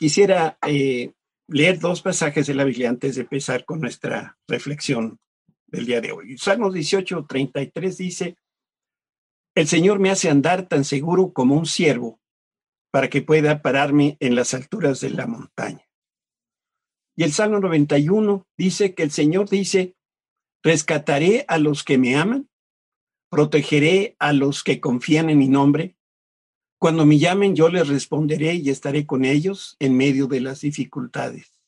quisiera eh, leer dos pasajes de la Biblia antes de empezar con nuestra reflexión del día de hoy. Salmos 18, 33 dice, el Señor me hace andar tan seguro como un siervo para que pueda pararme en las alturas de la montaña. Y el Salmo 91 dice que el Señor dice, rescataré a los que me aman, protegeré a los que confían en mi nombre, cuando me llamen, yo les responderé y estaré con ellos en medio de las dificultades.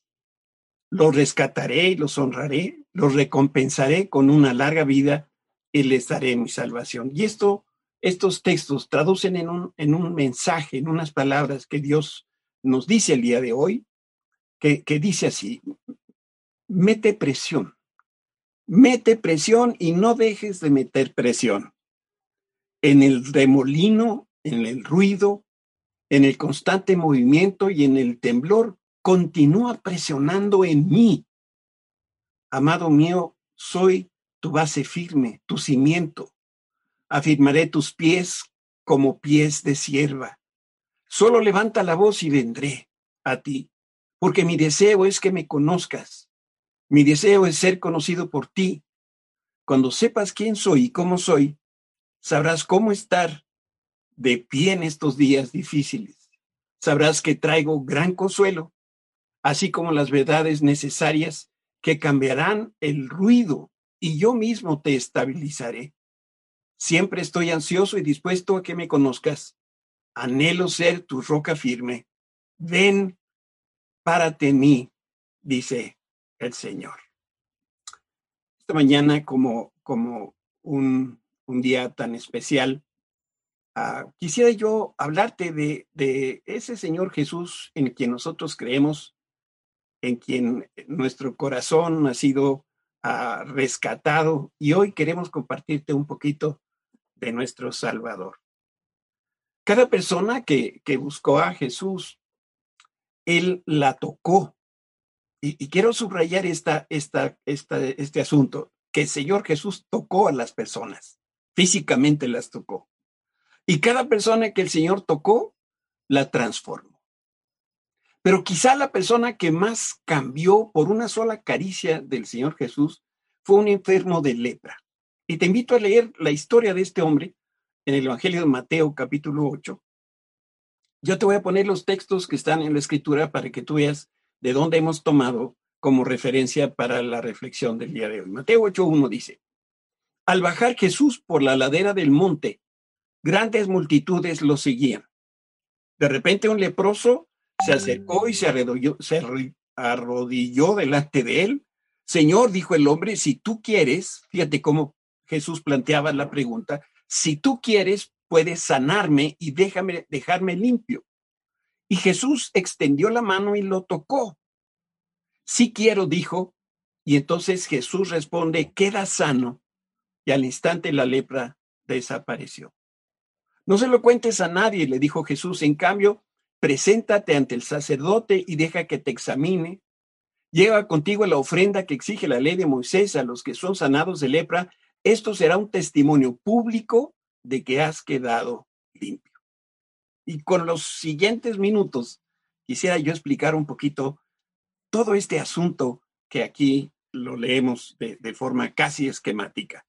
Los rescataré y los honraré, los recompensaré con una larga vida y les daré mi salvación. Y esto, estos textos traducen en un, en un mensaje, en unas palabras que Dios nos dice el día de hoy, que, que dice así, mete presión, mete presión y no dejes de meter presión. En el remolino en el ruido, en el constante movimiento y en el temblor, continúa presionando en mí. Amado mío, soy tu base firme, tu cimiento. Afirmaré tus pies como pies de sierva. Solo levanta la voz y vendré a ti, porque mi deseo es que me conozcas. Mi deseo es ser conocido por ti. Cuando sepas quién soy y cómo soy, sabrás cómo estar de pie en estos días difíciles. Sabrás que traigo gran consuelo, así como las verdades necesarias que cambiarán el ruido y yo mismo te estabilizaré. Siempre estoy ansioso y dispuesto a que me conozcas. Anhelo ser tu roca firme. Ven, párate en mí, dice el Señor. Esta mañana, como, como un, un día tan especial, Ah, quisiera yo hablarte de, de, ese Señor Jesús en quien nosotros creemos, en quien nuestro corazón ha sido ah, rescatado y hoy queremos compartirte un poquito de nuestro Salvador. Cada persona que, que buscó a Jesús, Él la tocó. Y, y quiero subrayar esta, esta, esta, este asunto, que el Señor Jesús tocó a las personas, físicamente las tocó y cada persona que el Señor tocó, la transformó. Pero quizá la persona que más cambió por una sola caricia del Señor Jesús fue un enfermo de lepra. Y te invito a leer la historia de este hombre en el Evangelio de Mateo capítulo 8. Yo te voy a poner los textos que están en la escritura para que tú veas de dónde hemos tomado como referencia para la reflexión del día de hoy. Mateo 8.1 dice, al bajar Jesús por la ladera del monte, grandes multitudes lo seguían. De repente un leproso se acercó y se arrodilló, se arrodilló delante de él. Señor, dijo el hombre, si tú quieres, fíjate cómo Jesús planteaba la pregunta, si tú quieres, puedes sanarme y déjame, dejarme limpio. Y Jesús extendió la mano y lo tocó. Sí quiero, dijo. Y entonces Jesús responde, queda sano. Y al instante la lepra desapareció. No se lo cuentes a nadie, le dijo Jesús. En cambio, preséntate ante el sacerdote y deja que te examine. Lleva contigo la ofrenda que exige la ley de Moisés a los que son sanados de lepra. Esto será un testimonio público de que has quedado limpio. Y con los siguientes minutos quisiera yo explicar un poquito todo este asunto que aquí lo leemos de, de forma casi esquemática.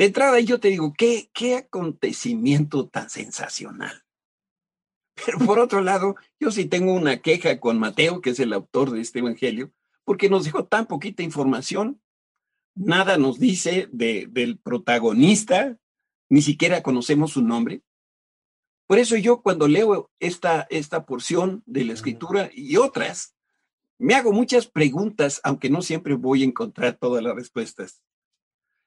De entrada, yo te digo, ¿qué, qué acontecimiento tan sensacional. Pero por otro lado, yo sí tengo una queja con Mateo, que es el autor de este evangelio, porque nos dejó tan poquita información. Nada nos dice de, del protagonista, ni siquiera conocemos su nombre. Por eso yo cuando leo esta, esta porción de la escritura y otras, me hago muchas preguntas, aunque no siempre voy a encontrar todas las respuestas.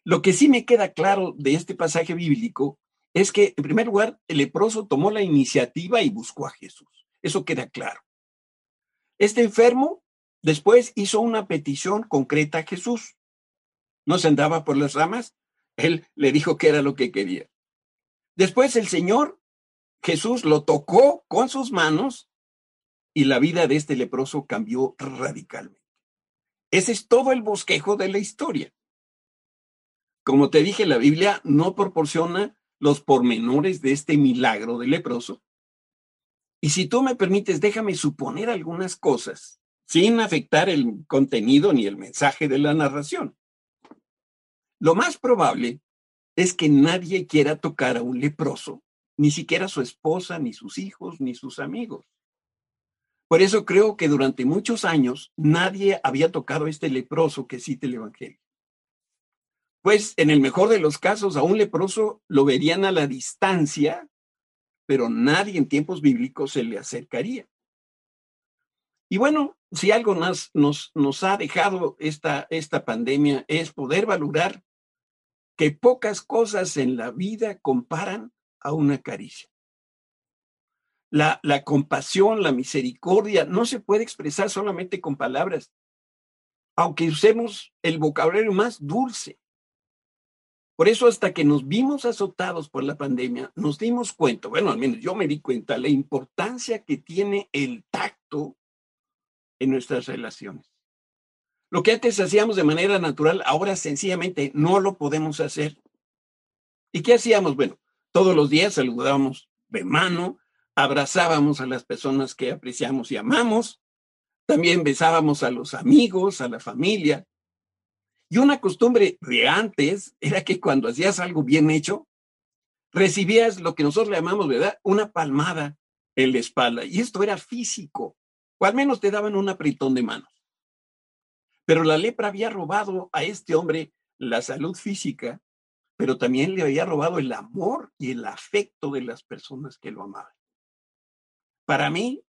Lo que sí me queda claro de este pasaje bíblico es que, en primer lugar, el leproso tomó la iniciativa y buscó a Jesús. Eso queda claro. Este enfermo después hizo una petición concreta a Jesús. No se andaba por las ramas, él le dijo que era lo que quería. Después el Señor Jesús lo tocó con sus manos y la vida de este leproso cambió radicalmente. Ese es todo el bosquejo de la historia. Como te dije, la Biblia no proporciona los pormenores de este milagro del leproso. Y si tú me permites, déjame suponer algunas cosas sin afectar el contenido ni el mensaje de la narración. Lo más probable es que nadie quiera tocar a un leproso, ni siquiera su esposa, ni sus hijos, ni sus amigos. Por eso creo que durante muchos años nadie había tocado a este leproso que cita el Evangelio. Pues en el mejor de los casos, a un leproso lo verían a la distancia pero nadie en tiempos bíblicos se le acercaría. Y bueno, si algo más nos, nos ha dejado esta, esta pandemia es poder valorar que pocas cosas en la vida comparan a una caricia. La, la compasión, la misericordia, no se puede expresar solamente con palabras, aunque usemos el vocabulario más dulce. Por eso hasta que nos vimos azotados por la pandemia, nos dimos cuenta, bueno, al menos yo me di cuenta, la importancia que tiene el tacto en nuestras relaciones. Lo que antes hacíamos de manera natural, ahora sencillamente no lo podemos hacer. ¿Y qué hacíamos? Bueno, todos los días saludábamos de mano, abrazábamos a las personas que apreciamos y amamos, también besábamos a los amigos, a la familia, y una costumbre de antes era que cuando hacías algo bien hecho, recibías lo que nosotros le llamamos, ¿verdad? Una palmada en la espalda. Y esto era físico, o al menos te daban un apretón de manos. Pero la lepra había robado a este hombre la salud física, pero también le había robado el amor y el afecto de las personas que lo amaban. Para mí,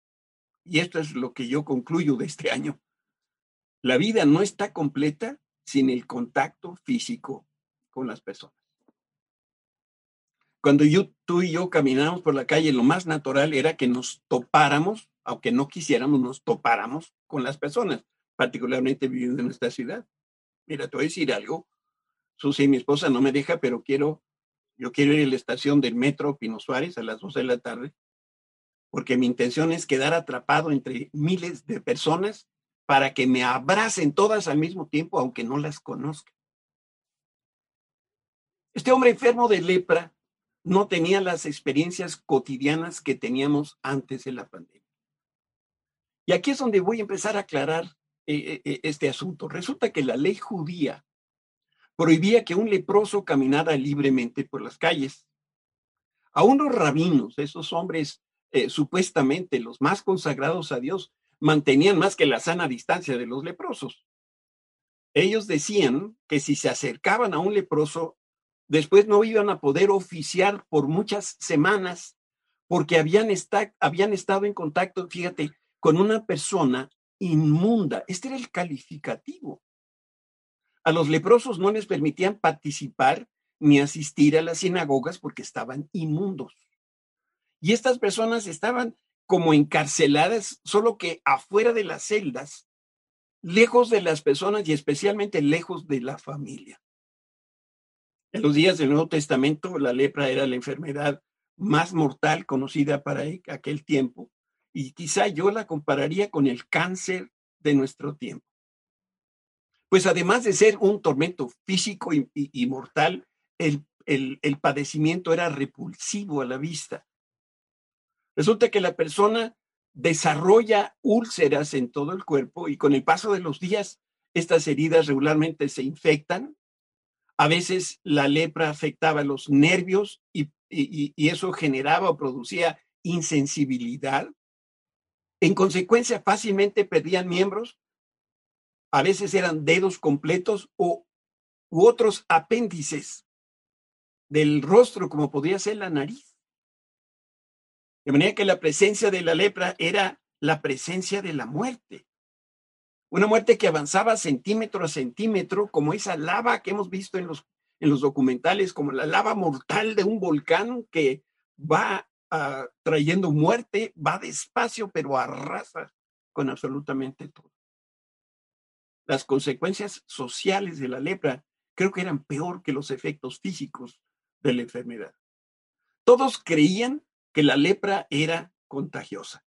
y esto es lo que yo concluyo de este año, la vida no está completa sin el contacto físico con las personas. Cuando yo, tú y yo caminamos por la calle, lo más natural era que nos topáramos, aunque no quisiéramos, nos topáramos con las personas, particularmente viviendo en nuestra ciudad. Mira, te voy a decir algo. Susi, mi esposa, no me deja, pero quiero, yo quiero ir a la estación del metro Pino Suárez a las 12 de la tarde, porque mi intención es quedar atrapado entre miles de personas para que me abracen todas al mismo tiempo, aunque no las conozca. Este hombre enfermo de lepra no tenía las experiencias cotidianas que teníamos antes de la pandemia. Y aquí es donde voy a empezar a aclarar eh, eh, eh, este asunto. Resulta que la ley judía prohibía que un leproso caminara libremente por las calles. Aún los rabinos, esos hombres supuestamente los más consagrados a Dios, mantenían más que la sana distancia de los leprosos. Ellos decían que si se acercaban a un leproso, después no iban a poder oficiar por muchas semanas porque habían, estado en contacto, fíjate, con una persona inmunda. Este era el calificativo. A los leprosos no les permitían participar ni asistir a las sinagogas porque estaban inmundos. Y estas personas estaban como encarceladas, solo que afuera de las celdas, lejos de las personas y especialmente lejos de la familia. En los días del Nuevo Testamento, la lepra era la enfermedad más mortal conocida para aquel tiempo y quizá yo la compararía con el cáncer de nuestro tiempo. Pues además de ser un tormento físico y, mortal, el, el padecimiento era repulsivo a la vista Resulta que la persona desarrolla úlceras en todo el cuerpo y con el paso de los días estas heridas regularmente se infectan. A veces la lepra afectaba los nervios y, eso generaba o producía insensibilidad. En consecuencia, fácilmente perdían miembros. A veces eran dedos completos o u otros apéndices del rostro, como podría ser la nariz. De manera que la presencia de la lepra era la presencia de la muerte. Una muerte que avanzaba centímetro a centímetro, como esa lava que hemos visto en los, en los documentales, como la lava mortal de un volcán que va ah, trayendo muerte, va despacio, pero arrasa con absolutamente todo. Las consecuencias sociales de la lepra creo que eran peor que los efectos físicos de la enfermedad. Todos creían que la lepra era contagiosa.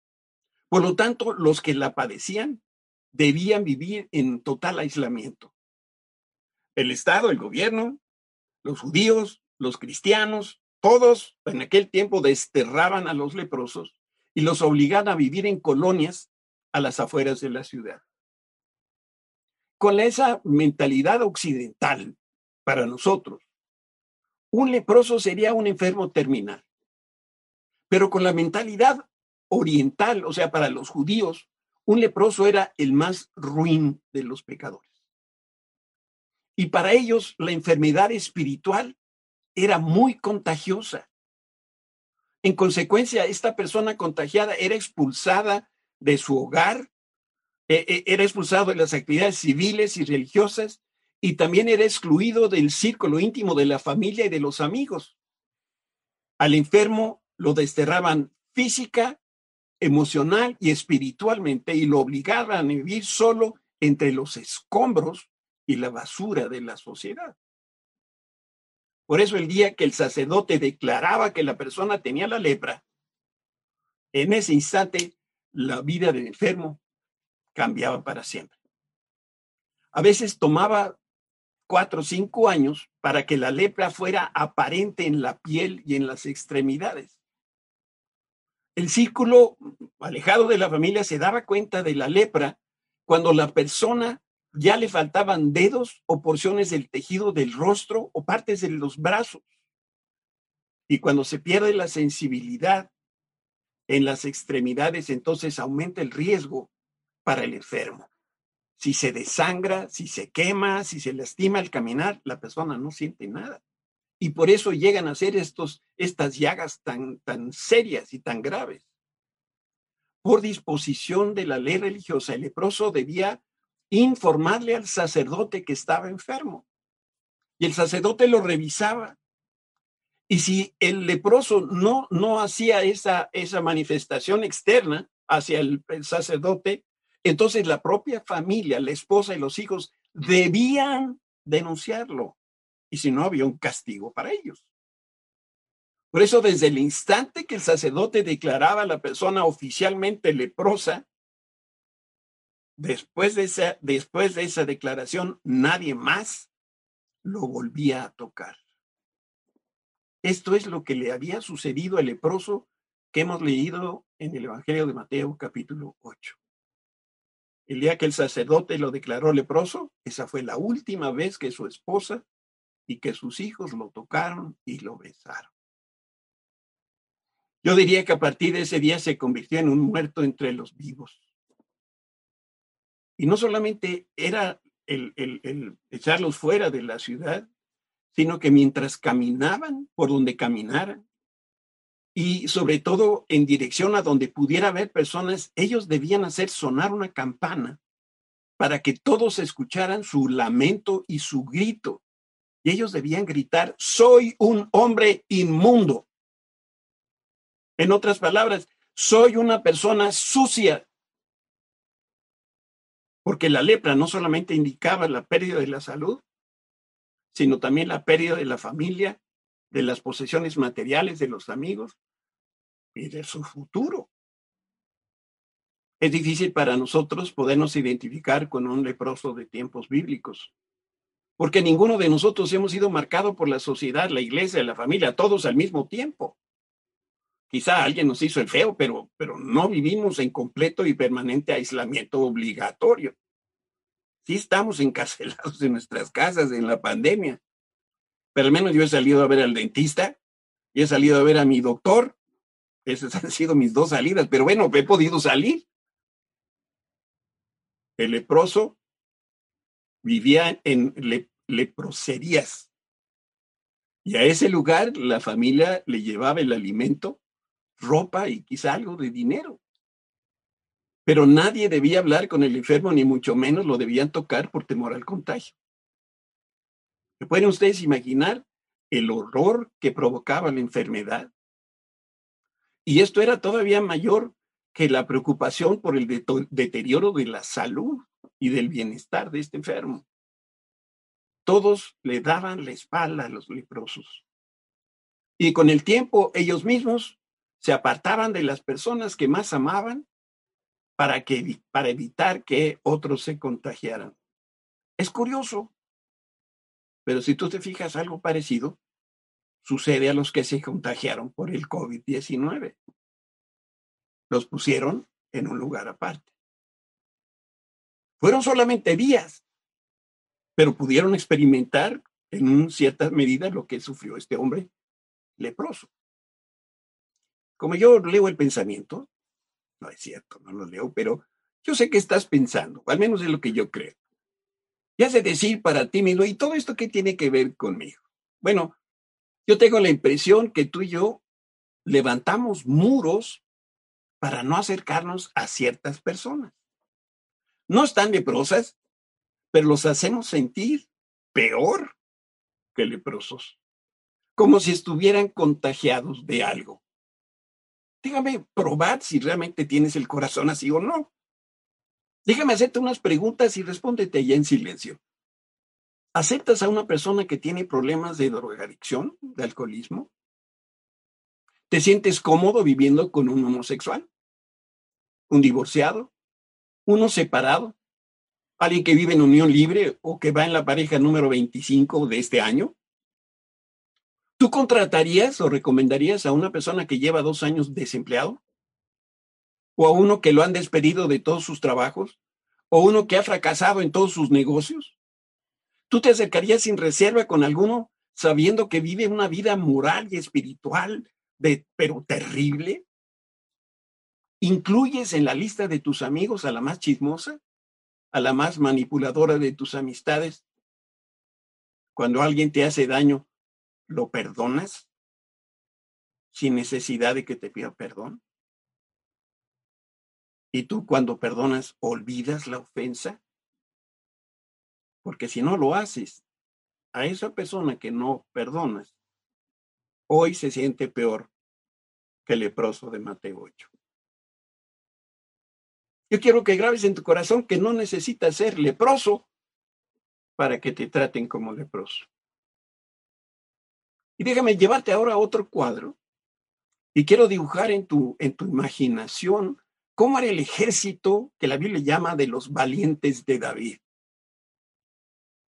Por lo tanto, los que la padecían debían vivir en total aislamiento. El Estado, el gobierno, los judíos, los cristianos, todos en aquel tiempo desterraban a los leprosos y los obligaban a vivir en colonias a las afueras de la ciudad. Con esa mentalidad occidental para nosotros, un leproso sería un enfermo terminal. Pero con la mentalidad oriental, o sea, para los judíos, un leproso era el más ruin de los pecadores. Y para ellos la enfermedad espiritual era muy contagiosa. En consecuencia, esta persona contagiada era expulsada de su hogar, e, e, era expulsado de las actividades civiles y religiosas y también era excluido del círculo íntimo de la familia y de los amigos. Al enfermo lo desterraban física, emocional y espiritualmente y lo obligaban a vivir solo entre los escombros y la basura de la sociedad. Por eso el día que el sacerdote declaraba que la persona tenía la lepra, en ese instante la vida del enfermo cambiaba para siempre. A veces tomaba cuatro o cinco años para que la lepra fuera aparente en la piel y en las extremidades. El círculo alejado de la familia se daba cuenta de la lepra cuando la persona ya le faltaban dedos o porciones del tejido del rostro o partes de los brazos. Y cuando se pierde la sensibilidad en las extremidades, entonces aumenta el riesgo para el enfermo. Si se desangra, si se quema, si se lastima al caminar, la persona no siente nada. Y por eso llegan a ser estos, estas llagas tan, tan serias y tan graves. Por disposición de la ley religiosa, el leproso debía informarle al sacerdote que estaba enfermo. Y el sacerdote lo revisaba. Y si el leproso no, no hacía esa, esa manifestación externa hacia el, sacerdote, entonces la propia familia, la esposa y los hijos debían denunciarlo. Y si no, había un castigo para ellos. Por eso, desde el instante que el sacerdote declaraba a la persona oficialmente leprosa, Después de, esa, después de esa declaración, nadie más lo volvía a tocar. Esto es lo que le había sucedido al leproso que hemos leído en el Evangelio de Mateo capítulo 8. El día que el sacerdote lo declaró leproso, esa fue la última vez que su esposa y que sus hijos lo tocaron y lo besaron. Yo diría que a partir de ese día se convirtió en un muerto entre los vivos. Y no solamente era el, echarlos fuera de la ciudad, sino que mientras caminaban por donde caminaran, y sobre todo en dirección a donde pudiera haber personas, ellos debían hacer sonar una campana para que todos escucharan su lamento y su grito. Y ellos debían gritar, soy un hombre inmundo. En otras palabras, soy una persona sucia, porque la lepra no solamente indicaba la pérdida de la salud, sino también la pérdida de la familia, de las posesiones materiales de los amigos y de su futuro. Es difícil para nosotros podernos identificar con un leproso de tiempos bíblicos, porque ninguno de nosotros hemos sido marcado por la sociedad, la iglesia, la familia, todos al mismo tiempo. Quizá alguien nos hizo el feo, pero, pero no vivimos en completo y permanente aislamiento obligatorio. Sí estamos encarcelados en nuestras casas en la pandemia, pero al menos yo he salido a ver al dentista y he salido a ver a mi doctor. Esas han sido mis dos salidas, pero bueno, he podido salir. El leproso vivía en leproserías. Y a ese lugar la familia le llevaba el alimento ropa y quizá algo de dinero. Pero nadie debía hablar con el enfermo, ni mucho menos lo debían tocar por temor al contagio. ¿Se pueden ustedes imaginar el horror que provocaba la enfermedad? Y esto era todavía mayor que la preocupación por el deterioro de la salud y del bienestar de este enfermo. Todos le daban la espalda a los leprosos. Y con el tiempo ellos mismos se apartaban de las personas que más amaban para, que, para evitar que otros se contagiaran. Es curioso, pero si tú te fijas algo parecido, sucede a los que se contagiaron por el COVID-19. los pusieron en un lugar aparte. Fueron solamente días, pero pudieron experimentar en cierta medida lo que sufrió este hombre leproso. Como yo leo el pensamiento, no es cierto, no lo leo, pero yo sé que estás pensando, al menos es lo que yo creo. Y hace decir para ti mismo, ¿y todo esto qué tiene que ver conmigo? Bueno, yo tengo la impresión que tú y yo levantamos muros para no acercarnos a ciertas personas. No están leprosas, pero los hacemos sentir peor que leprosos, como si estuvieran contagiados de algo. Déjame probar si realmente tienes el corazón así o no. Déjame hacerte unas preguntas y respóndete ya en silencio. ¿Aceptas a una persona que tiene problemas de drogadicción, de alcoholismo? ¿Te sientes cómodo viviendo con un homosexual? ¿Un divorciado? ¿Uno separado? ¿Alguien que vive en unión libre o que va en la pareja número 25 de este año? ¿Tú contratarías o recomendarías a una persona que lleva dos años desempleado? ¿O a uno que lo han despedido de todos sus trabajos? ¿O uno que ha fracasado en todos sus negocios? ¿Tú te acercarías sin reserva con alguno sabiendo que vive una vida moral y espiritual de, pero terrible? ¿Incluyes en la lista de tus amigos a la más chismosa? ¿A la más manipuladora de tus amistades? Cuando alguien te hace daño, ¿lo perdonas? Sin necesidad de que te pida perdón. ¿Y tú cuando perdonas, olvidas la ofensa? Porque si no lo haces, a esa persona que no perdonas, hoy se siente peor que el leproso de Mateo 8. Yo quiero que grabes en tu corazón que no necesitas ser leproso para que te traten como leproso. Y déjame llevarte ahora a otro cuadro. Y quiero dibujar en tu, en tu imaginación cómo era el ejército que la Biblia llama de los valientes de David.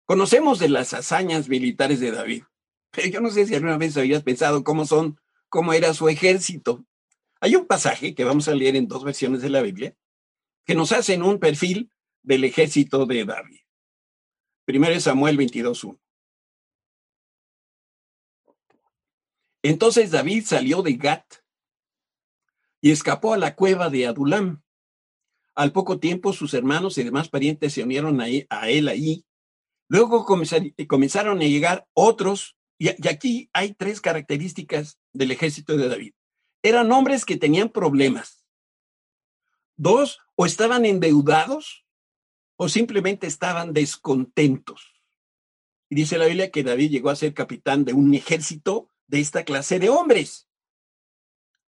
Conocemos de las hazañas militares de David, pero yo no sé si alguna vez habías pensado cómo son, cómo era su ejército. Hay un pasaje que vamos a leer en dos versiones de la Biblia que nos hacen un perfil del ejército de David. Primero Samuel 22.1. Entonces David salió de Gat y escapó a la cueva de Adulam. Al poco tiempo sus hermanos y demás parientes se unieron a él ahí. Luego comenzaron a llegar otros, y aquí hay tres características del ejército de David. Eran hombres que tenían problemas. Dos, o estaban endeudados o simplemente estaban descontentos. Y dice la Biblia que David llegó a ser capitán de un ejército de esta clase de hombres.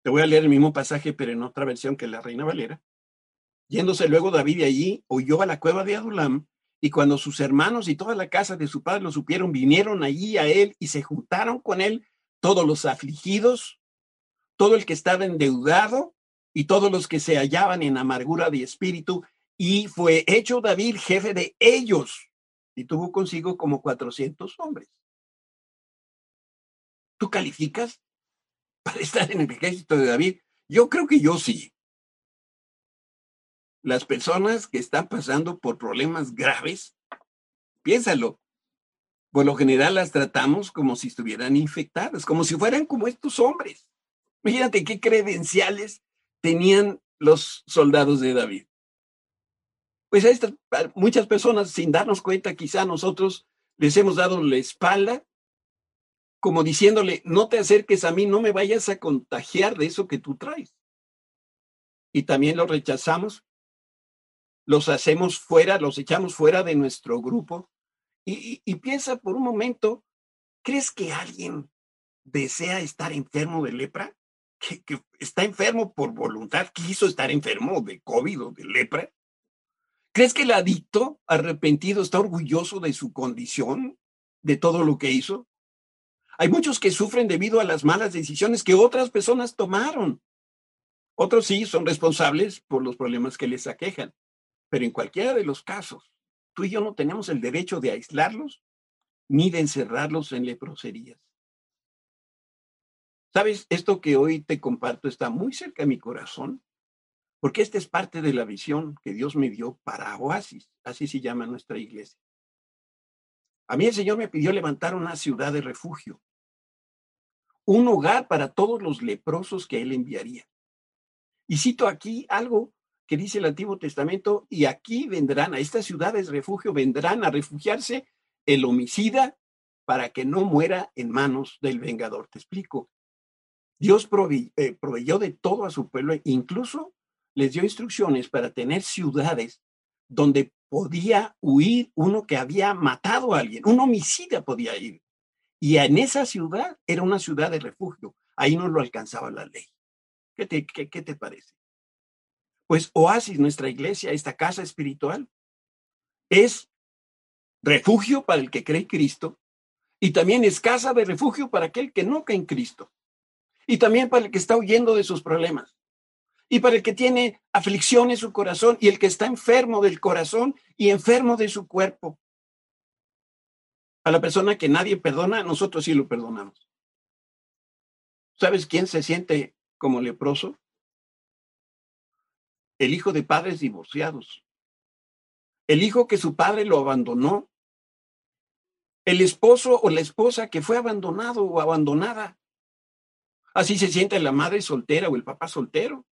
Te voy a leer el mismo pasaje, pero en otra versión que la Reina Valera. Yéndose luego David de allí, huyó a la cueva de Adulam, y cuando sus hermanos y toda la casa de su padre lo supieron, vinieron allí a él y se juntaron con él todos los afligidos, todo el que estaba endeudado y todos los que se hallaban en amargura de espíritu, y fue hecho David jefe de ellos, y tuvo consigo como 400 hombres. ¿Tú calificas para estar en el ejército de David? Yo creo que yo sí. Las personas que están pasando por problemas graves, piénsalo, por lo general las tratamos como si estuvieran infectadas, como si fueran como estos hombres. Imagínate qué credenciales tenían los soldados de David? Pues a estas, muchas personas, sin darnos cuenta, quizá nosotros les hemos dado la espalda, como diciéndole, no te acerques a mí, no me vayas a contagiar de eso que tú traes. Y también los rechazamos, los hacemos fuera, los echamos fuera de nuestro grupo. Y piensa por un momento, ¿crees que alguien desea estar enfermo de lepra? Que, está enfermo por voluntad, quiso estar enfermo de COVID o de lepra? ¿Crees que el adicto arrepentido está orgulloso de su condición, de todo lo que hizo? Hay muchos que sufren debido a las malas decisiones que otras personas tomaron. Otros sí son responsables por los problemas que les aquejan. Pero en cualquiera de los casos, tú y yo no tenemos el derecho de aislarlos ni de encerrarlos en leproserías. Sabes, esto que hoy te comparto está muy cerca de mi corazón Porque esta es parte de la visión que Dios me dio para Oasis, así se llama nuestra iglesia. A mí el Señor me pidió levantar una ciudad de refugio, un hogar para todos los leprosos que Él enviaría. Y cito aquí algo que dice el Antiguo Testamento, y aquí vendrán, a estas ciudades refugio, vendrán a refugiarse el homicida para que no muera en manos del vengador. Te explico. Dios eh, proveyó de todo a su pueblo, incluso les dio instrucciones para tener ciudades donde podía huir uno que había matado a alguien, un homicida podía ir. Y en esa ciudad era una ciudad de refugio, ahí no lo alcanzaba la ley. ¿Qué te, qué, qué te parece? Pues Oasis, nuestra iglesia, esta casa espiritual, es refugio para el que cree en Cristo y también es casa de refugio para aquel que no cree en Cristo y también para el que está huyendo de sus problemas y para el que tiene aflicción en su corazón y el que está enfermo del corazón y enfermo de su cuerpo. A la persona que nadie perdona, nosotros sí lo perdonamos. ¿Sabes quién se siente como leproso? El hijo de padres divorciados. El hijo que su padre lo abandonó. El esposo o la esposa que fue abandonado o abandonada. Así se siente la madre soltera o el papá soltero.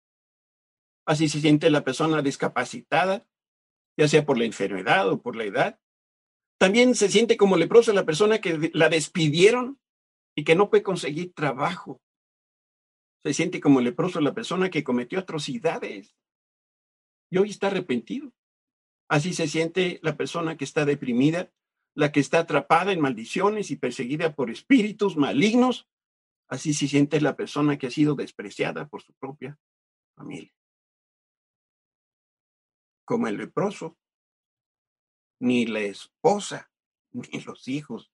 Así se siente la persona discapacitada, ya sea por la enfermedad o por la edad. También se siente como leprosa la persona que la despidieron y que no puede conseguir trabajo. Se siente como leproso la persona que cometió atrocidades y hoy está arrepentido. Así se siente la persona que está deprimida, la que está atrapada en maldiciones y perseguida por espíritus malignos. Así se siente la persona que ha sido despreciada por su propia familia como el leproso, ni la esposa, ni los hijos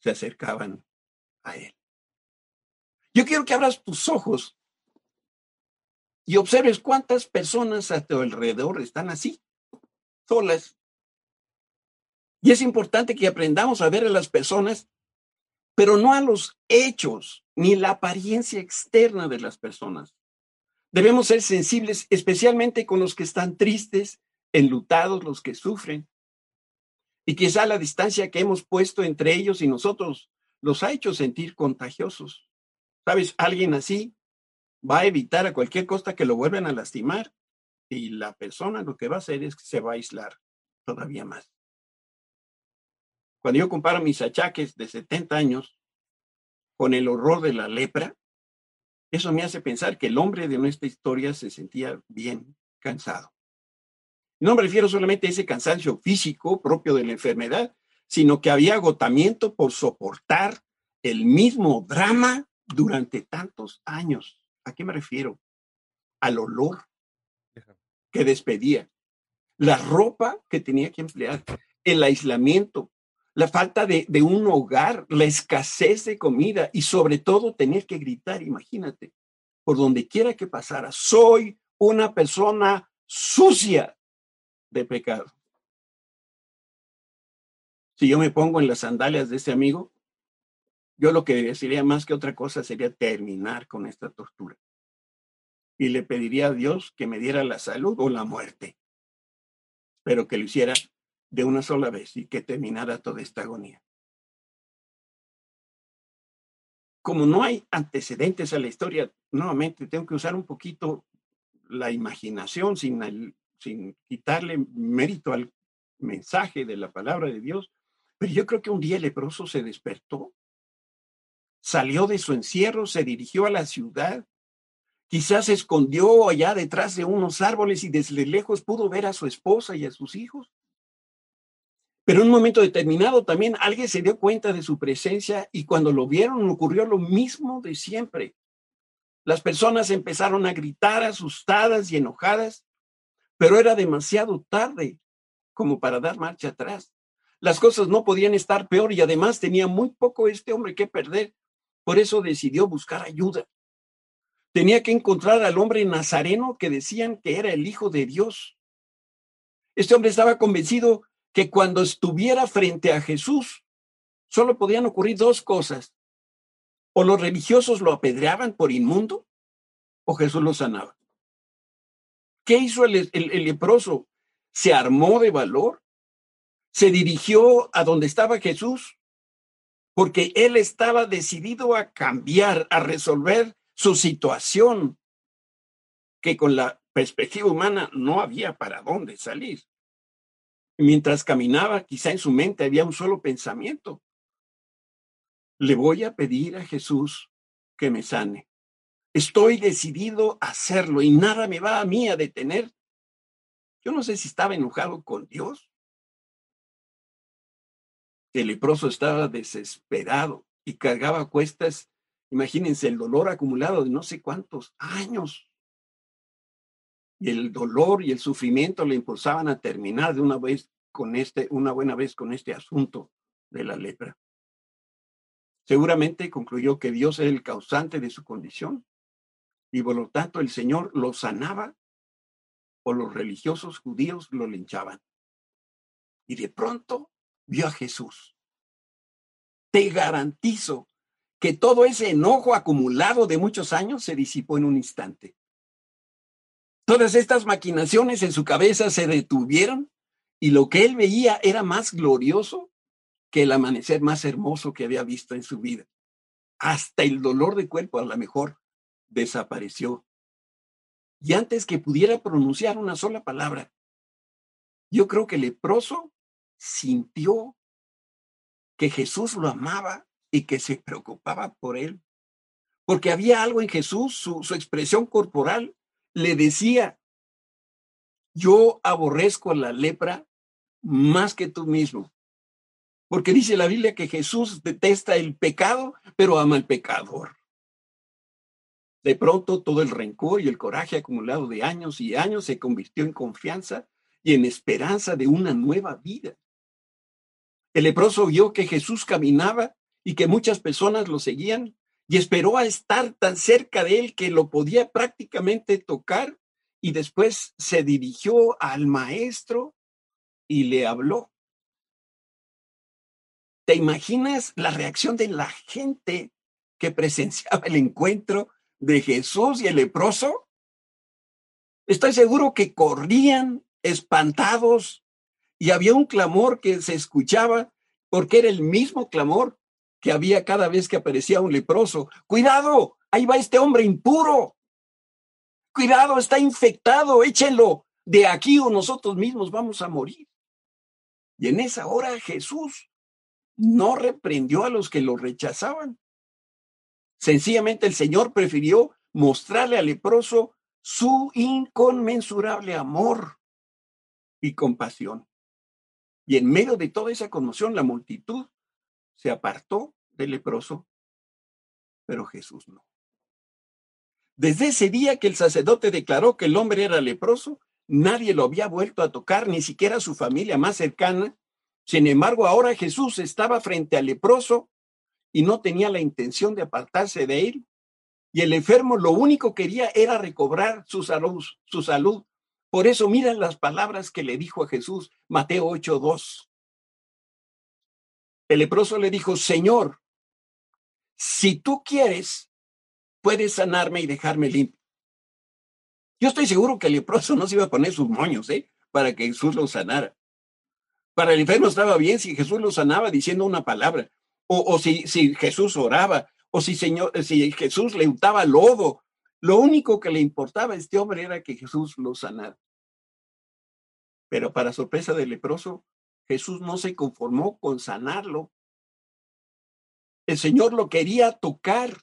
se acercaban a él. Yo quiero que abras tus ojos y observes cuántas personas a tu alrededor están así, solas. Y es importante que aprendamos a ver a las personas, pero no a los hechos ni la apariencia externa de las personas. Debemos ser sensibles, especialmente con los que están tristes, enlutados, los que sufren. Y quizá la distancia que hemos puesto entre ellos y nosotros los ha hecho sentir contagiosos. ¿Sabes? Alguien así va a evitar a cualquier costa que lo vuelvan a lastimar y la persona lo que va a hacer es que se va a aislar todavía más. Cuando yo comparo mis achaques de 70 años con el horror de la lepra, eso me hace pensar que el hombre de nuestra historia se sentía bien cansado. No me refiero solamente a ese cansancio físico propio de la enfermedad, sino que había agotamiento por soportar el mismo drama durante tantos años. ¿A qué me refiero? Al olor que despedía, la ropa que tenía que emplear, el aislamiento, la falta de, un hogar, la escasez de comida y sobre todo tener que gritar, imagínate, por donde quiera que pasara, soy una persona sucia de pecado. Si yo me pongo en las sandalias de este amigo, yo lo que deciría más que otra cosa sería terminar con esta tortura. Y le pediría a Dios que me diera la salud o la muerte, pero que lo hiciera de una sola vez y que terminara toda esta agonía. Como no hay antecedentes a la historia, nuevamente tengo que usar un poquito la imaginación sin, sin quitarle mérito al mensaje de la palabra de Dios, pero yo creo que un día el leproso se despertó, salió de su encierro, se dirigió a la ciudad, quizás se escondió allá detrás de unos árboles y desde lejos pudo ver a su esposa y a sus hijos. Pero en un momento determinado también alguien se dio cuenta de su presencia y cuando lo vieron ocurrió lo mismo de siempre. Las personas empezaron a gritar asustadas y enojadas, pero era demasiado tarde como para dar marcha atrás. Las cosas no podían estar peor y además tenía muy poco este hombre que perder. Por eso decidió buscar ayuda. Tenía que encontrar al hombre nazareno que decían que era el Hijo de Dios. Este hombre estaba convencido que cuando estuviera frente a Jesús, solo podían ocurrir dos cosas. O los religiosos lo apedreaban por inmundo, o Jesús lo sanaba. ¿Qué hizo el, el leproso? Se armó de valor, se dirigió a donde estaba Jesús, porque él estaba decidido a cambiar, a resolver su situación, que con la perspectiva humana no había para dónde salir. Mientras caminaba, quizá en su mente había un solo pensamiento. Le voy a pedir a Jesús que me sane. Estoy decidido a hacerlo y nada me va a mí a detener. Yo no sé si estaba enojado con Dios. El leproso estaba desesperado y cargaba cuestas. Imagínense el dolor acumulado de no sé cuántos años el dolor y el sufrimiento le impulsaban a terminar de una vez con este, una buena vez con este asunto de la lepra. Seguramente concluyó que Dios era el causante de su condición y por lo tanto el Señor lo sanaba o los religiosos judíos lo linchaban. Y de pronto vio a Jesús. Te garantizo que todo ese enojo acumulado de muchos años se disipó en un instante. Todas estas maquinaciones en su cabeza se detuvieron y lo que él veía era más glorioso que el amanecer más hermoso que había visto en su vida. Hasta el dolor de cuerpo a lo mejor desapareció. Y antes que pudiera pronunciar una sola palabra, yo creo que el leproso sintió que Jesús lo amaba y que se preocupaba por él. Porque había algo en Jesús, su, su expresión corporal le decía, yo aborrezco la lepra más que tú mismo. Porque dice la Biblia que Jesús detesta el pecado, pero ama al pecador. De pronto todo el rencor y el coraje acumulado de años y años se convirtió en confianza y en esperanza de una nueva vida. El leproso vio que Jesús caminaba y que muchas personas lo seguían y esperó a estar tan cerca de él que lo podía prácticamente tocar y después se dirigió al maestro y le habló. ¿Te imaginas la reacción de la gente que presenciaba el encuentro de Jesús y el leproso? Estoy seguro que corrían espantados y había un clamor que se escuchaba porque era el mismo clamor que había cada vez que aparecía un leproso. Cuidado, ahí va este hombre impuro. Cuidado, está infectado, échenlo de aquí o nosotros mismos vamos a morir. Y en esa hora Jesús no reprendió a los que lo rechazaban. Sencillamente el Señor prefirió mostrarle al leproso su inconmensurable amor y compasión. Y en medio de toda esa conmoción, la multitud se apartó del leproso, pero Jesús no. Desde ese día que el sacerdote declaró que el hombre era leproso, nadie lo había vuelto a tocar, ni siquiera su familia más cercana. Sin embargo, ahora Jesús estaba frente al leproso y no tenía la intención de apartarse de él. Y el enfermo lo único que quería era recobrar su salud, su salud. Por eso miren las palabras que le dijo a Jesús, Mateo 8:2. El leproso le dijo, Señor, si tú quieres, puedes sanarme y dejarme limpio. Yo estoy seguro que el leproso no se iba a poner sus moños, ¿eh? Para que Jesús lo sanara. Para el enfermo estaba bien si Jesús lo sanaba diciendo una palabra, o, si, Jesús oraba, o si, señor, si Jesús le untaba lodo. Lo único que le importaba a este hombre era que Jesús lo sanara. Pero para sorpresa del leproso, Jesús no se conformó con sanarlo. El Señor lo quería tocar.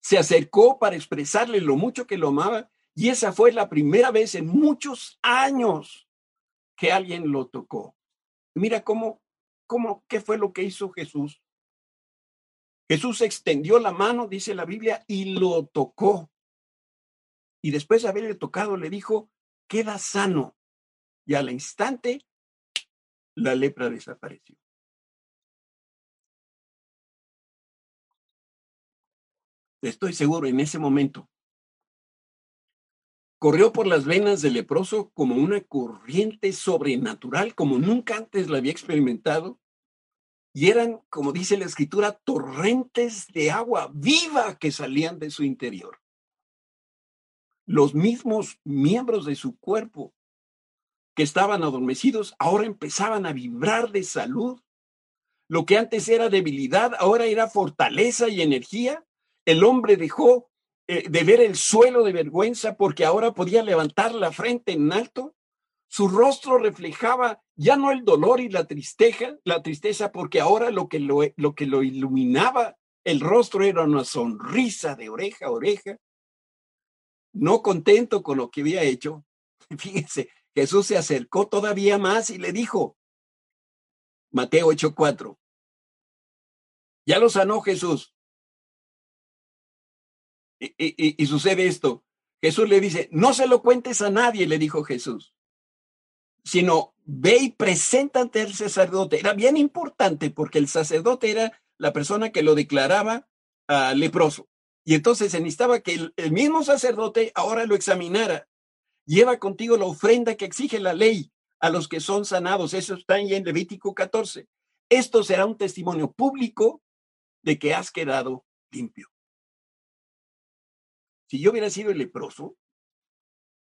Se acercó para expresarle lo mucho que lo amaba y esa fue la primera vez en muchos años que alguien lo tocó. Mira cómo, cómo, qué fue lo que hizo Jesús. Jesús extendió la mano, dice la Biblia, y lo tocó. Y después de haberle tocado, le dijo, queda sano. Y al instante la lepra desapareció. Estoy seguro, en ese momento, corrió por las venas del leproso como una corriente sobrenatural, como nunca antes la había experimentado, y eran, como dice la escritura, torrentes de agua viva que salían de su interior. los mismos miembros de su cuerpo que estaban adormecidos ahora empezaban a vibrar de salud. Lo que antes era debilidad, ahora era fortaleza y energía. El hombre dejó eh, de ver el suelo de vergüenza porque ahora podía levantar la frente en alto. Su rostro reflejaba ya no el dolor y la tristeza, la tristeza porque ahora lo que lo, lo que lo iluminaba el rostro era una sonrisa de oreja a oreja. No contento con lo que había hecho, fíjense, Jesús se acercó todavía más y le dijo, Mateo 8:4, ya lo sanó Jesús. Y, sucede esto. Jesús le dice, no se lo cuentes a nadie, le dijo Jesús, sino ve y presenta ante el sacerdote. Era bien importante porque el sacerdote era la persona que lo declaraba uh, leproso. Y entonces se necesitaba que el mismo sacerdote ahora lo examinara lleva contigo la ofrenda que exige la ley a los que son sanados. Eso está en Levítico 14. Esto será un testimonio público de que has quedado limpio. Si yo hubiera sido el leproso,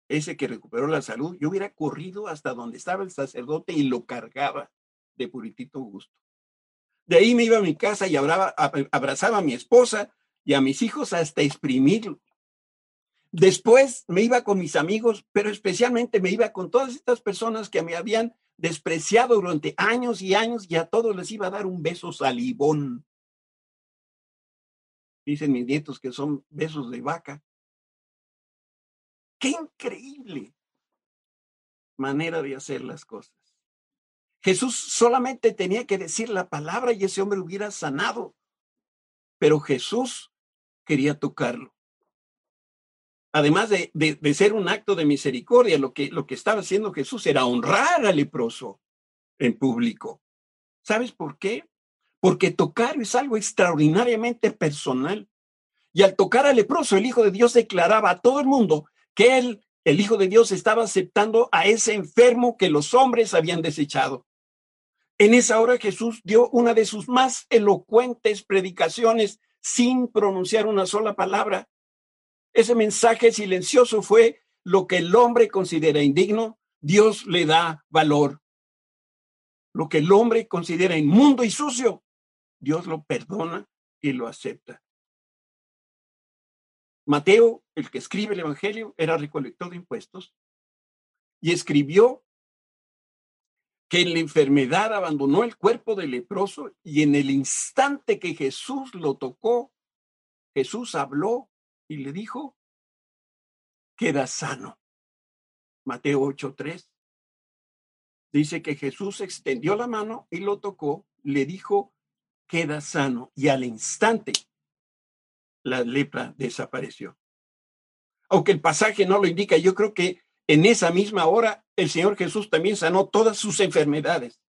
ese que recuperó la salud, yo hubiera corrido hasta donde estaba el sacerdote y lo cargaba de puritito gusto. De ahí me iba a mi casa y abrazaba a mi esposa y a mis hijos hasta exprimirlo. Después me iba con mis amigos, pero especialmente me iba con todas estas personas que me habían despreciado durante años y años y a todos les iba a dar un beso salivón. Dicen mis nietos que son besos de vaca. Qué increíble manera de hacer las cosas. Jesús solamente tenía que decir la palabra y ese hombre hubiera sanado, pero Jesús quería tocarlo además de, ser un acto de misericordia, lo que, lo que estaba haciendo Jesús era honrar al leproso en público. ¿Sabes por qué? Porque tocar es algo extraordinariamente personal. Y al tocar al leproso, el Hijo de Dios declaraba a todo el mundo que él, el Hijo de Dios, estaba aceptando a ese enfermo que los hombres habían desechado. En esa hora Jesús dio una de sus más elocuentes predicaciones sin pronunciar una sola palabra. Ese mensaje silencioso fue lo que el hombre considera indigno, Dios le da valor. Lo que el hombre considera inmundo y sucio, Dios lo perdona y lo acepta. Mateo, el que escribe el Evangelio, era recolector de impuestos y escribió que en la enfermedad abandonó el cuerpo del leproso y en el instante que Jesús lo tocó, Jesús habló y le dijo, queda sano. Mateo 8:3 dice que Jesús extendió la mano y lo tocó, le dijo, queda sano. Y al instante la lepra desapareció. Aunque el pasaje no lo indica, yo creo que en esa misma hora el Señor Jesús también sanó todas sus enfermedades.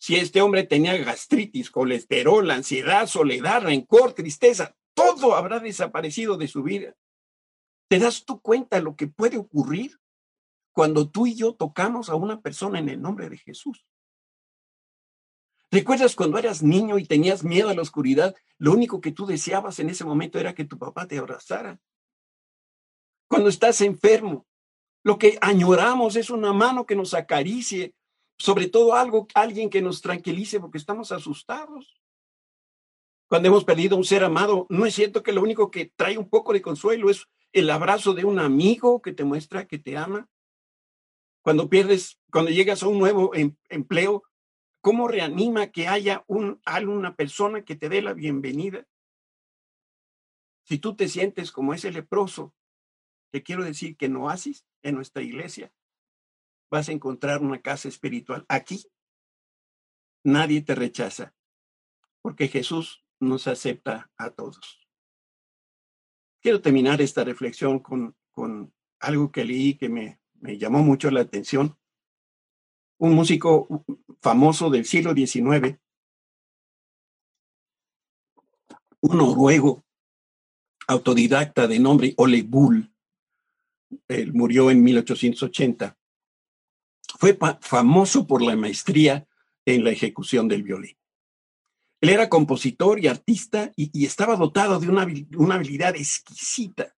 Si este hombre tenía gastritis, colesterol, ansiedad, soledad, rencor, tristeza, todo habrá desaparecido de su vida. ¿Te das tú cuenta de lo que puede ocurrir cuando tú y yo tocamos a una persona en el nombre de Jesús? ¿Recuerdas cuando eras niño y tenías miedo a la oscuridad? Lo único que tú deseabas en ese momento era que tu papá te abrazara. Cuando estás enfermo, lo que añoramos es una mano que nos acaricie, sobre todo algo, alguien que nos tranquilice porque estamos asustados cuando hemos perdido un ser amado, ¿no es cierto que lo único que trae un poco de consuelo es el abrazo de un amigo que te muestra que te ama? Cuando pierdes, cuando llegas a un nuevo em, empleo, ¿cómo reanima que haya un, una persona que te dé la bienvenida? Si tú te sientes como ese leproso, te quiero decir que no haces en nuestra iglesia, vas a encontrar una casa espiritual. Aquí nadie te rechaza, porque Jesús nos acepta a todos. Quiero terminar esta reflexión con, con algo que leí que me, me llamó mucho la atención. Un músico famoso del siglo XIX, un noruego autodidacta de nombre Ole Bull, él murió en 1880, fue famoso por la maestría en la ejecución del violín. Él era compositor y artista y, estaba dotado de una, habilidad exquisita.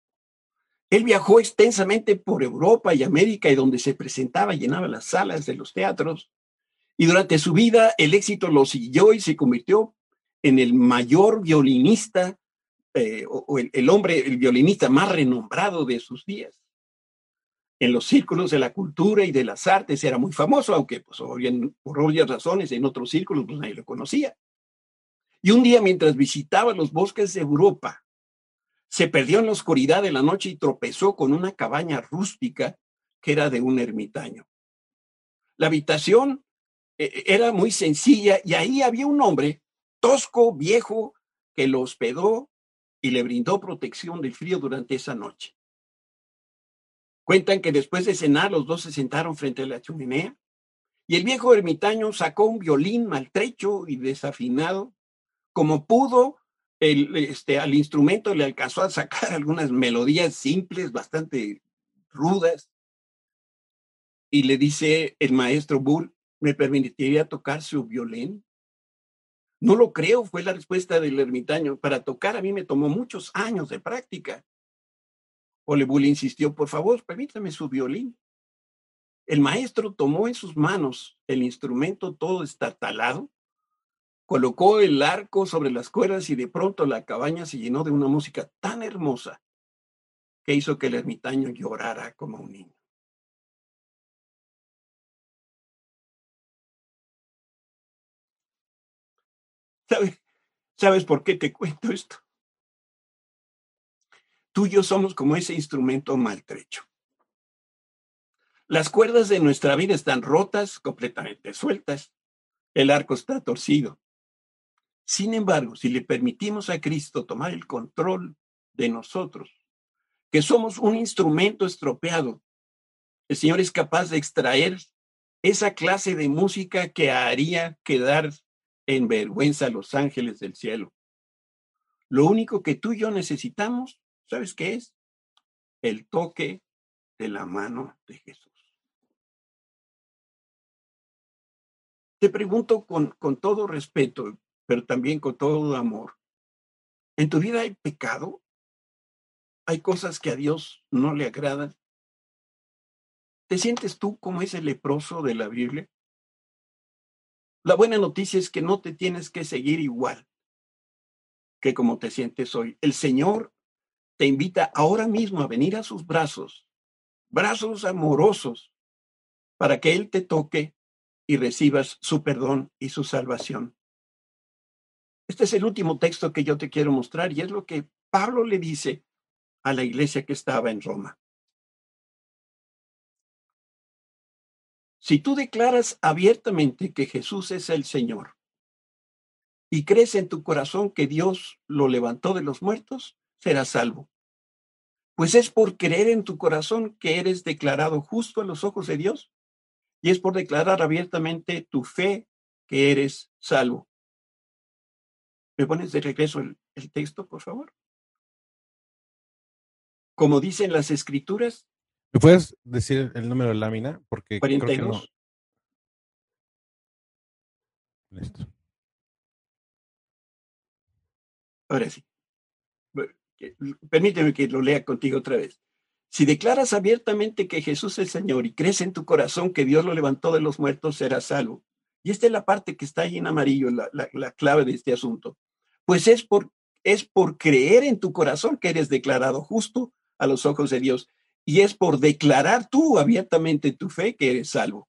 Él viajó extensamente por Europa y América y donde se presentaba llenaba las salas de los teatros. Y durante su vida el éxito lo siguió y se convirtió en el mayor violinista eh, o, el, hombre, el violinista más renombrado de sus días. En los círculos de la cultura y de las artes era muy famoso, aunque pues, por obvias razones en otros círculos pues, nadie lo conocía. Y un día mientras visitaba los bosques de Europa, se perdió en la oscuridad de la noche y tropezó con una cabaña rústica que era de un ermitaño. La habitación eh, eh, era muy sencilla y ahí había un hombre tosco, viejo, que lo hospedó y le brindó protección del frío durante esa noche. Cuentan que después de cenar los dos se sentaron frente a la chimenea y el viejo ermitaño sacó un violín maltrecho y desafinado. Como pudo, el, este, al instrumento le alcanzó a sacar algunas melodías simples, bastante rudas. Y le dice el maestro Bull, ¿me permitiría tocar su violín? No lo creo, fue la respuesta del ermitaño. Para tocar a mí me tomó muchos años de práctica. Bull insistió, por favor, permítame su violín. El maestro tomó en sus manos el instrumento todo estartalado colocó el arco sobre las cuerdas y de pronto la cabaña se llenó de una música tan hermosa que hizo que el ermitaño llorara como un niño. ¿Sabes, ¿Sabes por qué te cuento esto? Tú y yo somos como ese instrumento maltrecho. Las cuerdas de nuestra vida están rotas, completamente sueltas. El arco está torcido. Sin embargo, si le permitimos a Cristo tomar el control de nosotros, que somos un instrumento estropeado, el Señor es capaz de extraer esa clase de música que haría quedar en vergüenza a los ángeles del cielo. Lo único que tú y yo necesitamos, ¿sabes qué es? El toque de la mano de Jesús. Te pregunto con, con todo respeto, pero también con todo amor. ¿En tu vida hay pecado? ¿Hay cosas que a Dios no le agradan? ¿Te sientes tú como ese leproso de la Biblia? La buena noticia es que no te tienes que seguir igual que como te sientes hoy. El Señor te invita ahora mismo a venir a sus brazos, brazos amorosos, para que Él te toque y recibas su perdón y su salvación. Este es el último texto que yo te quiero mostrar y es lo que Pablo le dice a la iglesia que estaba en Roma. Si tú declaras abiertamente que Jesús es el Señor y crees en tu corazón que Dios lo levantó de los muertos, serás salvo. Pues es por creer en tu corazón que eres declarado justo a los ojos de Dios y es por declarar abiertamente tu fe que eres salvo. ¿Me pones de regreso el, texto, por favor? Como dicen las escrituras. ¿Me puedes decir el número de lámina? Porque 42. Listo. Ahora sí. Permíteme que lo lea contigo otra vez. Si declaras abiertamente que Jesús es Señor y crees en tu corazón que Dios lo levantó de los muertos, serás salvo. Y esta es la parte que está ahí en amarillo, la clave de este asunto. Pues es por, es por creer en tu corazón que eres declarado justo a los ojos de Dios. Y es por declarar tú abiertamente tu fe que eres salvo.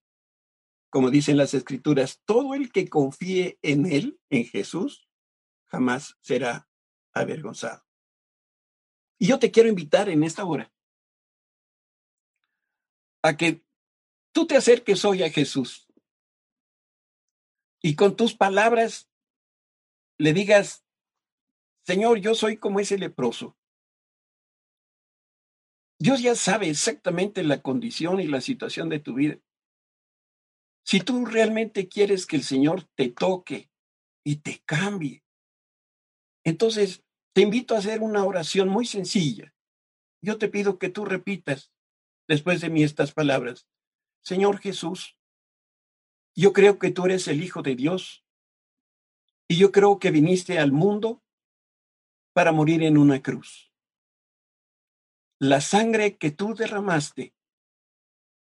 Como dicen las escrituras, todo el que confíe en Él, en Jesús, jamás será avergonzado. Y yo te quiero invitar en esta hora a que tú te acerques hoy a Jesús y con tus palabras le digas, Señor, yo soy como ese leproso. Dios ya sabe exactamente la condición y la situación de tu vida. Si tú realmente quieres que el Señor te toque y te cambie, entonces te invito a hacer una oración muy sencilla. Yo te pido que tú repitas después de mí estas palabras. Señor Jesús, yo creo que tú eres el Hijo de Dios y yo creo que viniste al mundo para morir en una cruz. la sangre que tú derramaste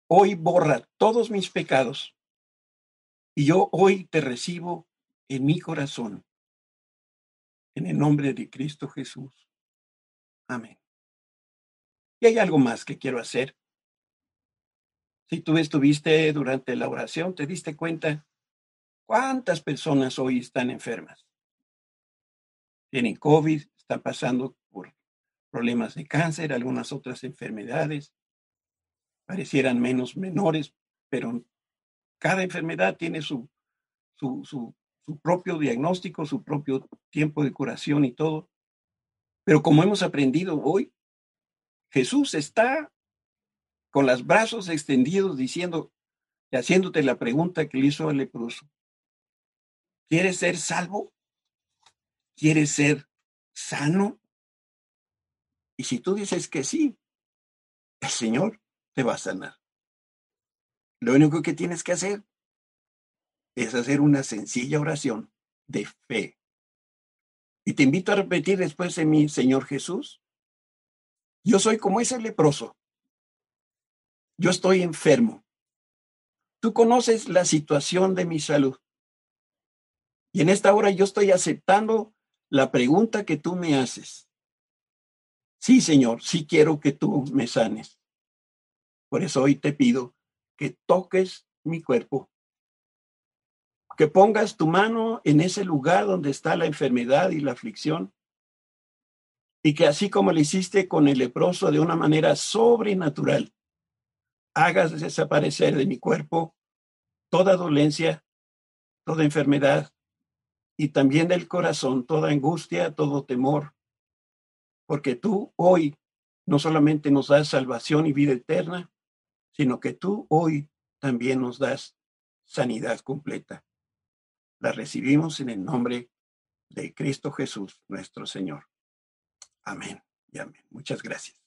hoy borra todos mis pecados y yo hoy te recibo en mi corazón. En el nombre de Cristo Jesús. Amén. Y hay algo más que quiero hacer. Si tú estuviste durante la oración, te diste cuenta cuántas personas hoy están enfermas. Tienen COVID, están pasando por problemas de cáncer, algunas otras enfermedades. Parecieran menos menores, pero cada enfermedad tiene su, su, su, su propio diagnóstico, su propio tiempo de curación y todo. Pero como hemos aprendido hoy, Jesús está con los brazos extendidos diciendo y haciéndote la pregunta que le hizo al leproso. ¿Quieres ser salvo? ¿Quieres ser sano? Y si tú dices que sí, el Señor te va a sanar. Lo único que tienes que hacer es hacer una sencilla oración de fe. Y te invito a repetir después de mí, Señor Jesús, yo soy como ese leproso. Yo estoy enfermo. Tú conoces la situación de mi salud. Y en esta hora yo estoy aceptando la pregunta que tú me haces. Sí, Señor, sí quiero que tú me sanes. Por eso hoy te pido que toques mi cuerpo, que pongas tu mano en ese lugar donde está la enfermedad y la aflicción, y que así como lo hiciste con el leproso de una manera sobrenatural, hagas desaparecer de mi cuerpo toda dolencia, toda enfermedad, y también del corazón toda angustia, todo temor, porque tú hoy no solamente nos das salvación y vida eterna, sino que tú hoy también nos das sanidad completa. La recibimos en el nombre de Cristo Jesús, nuestro Señor. Amén y amén. Muchas gracias.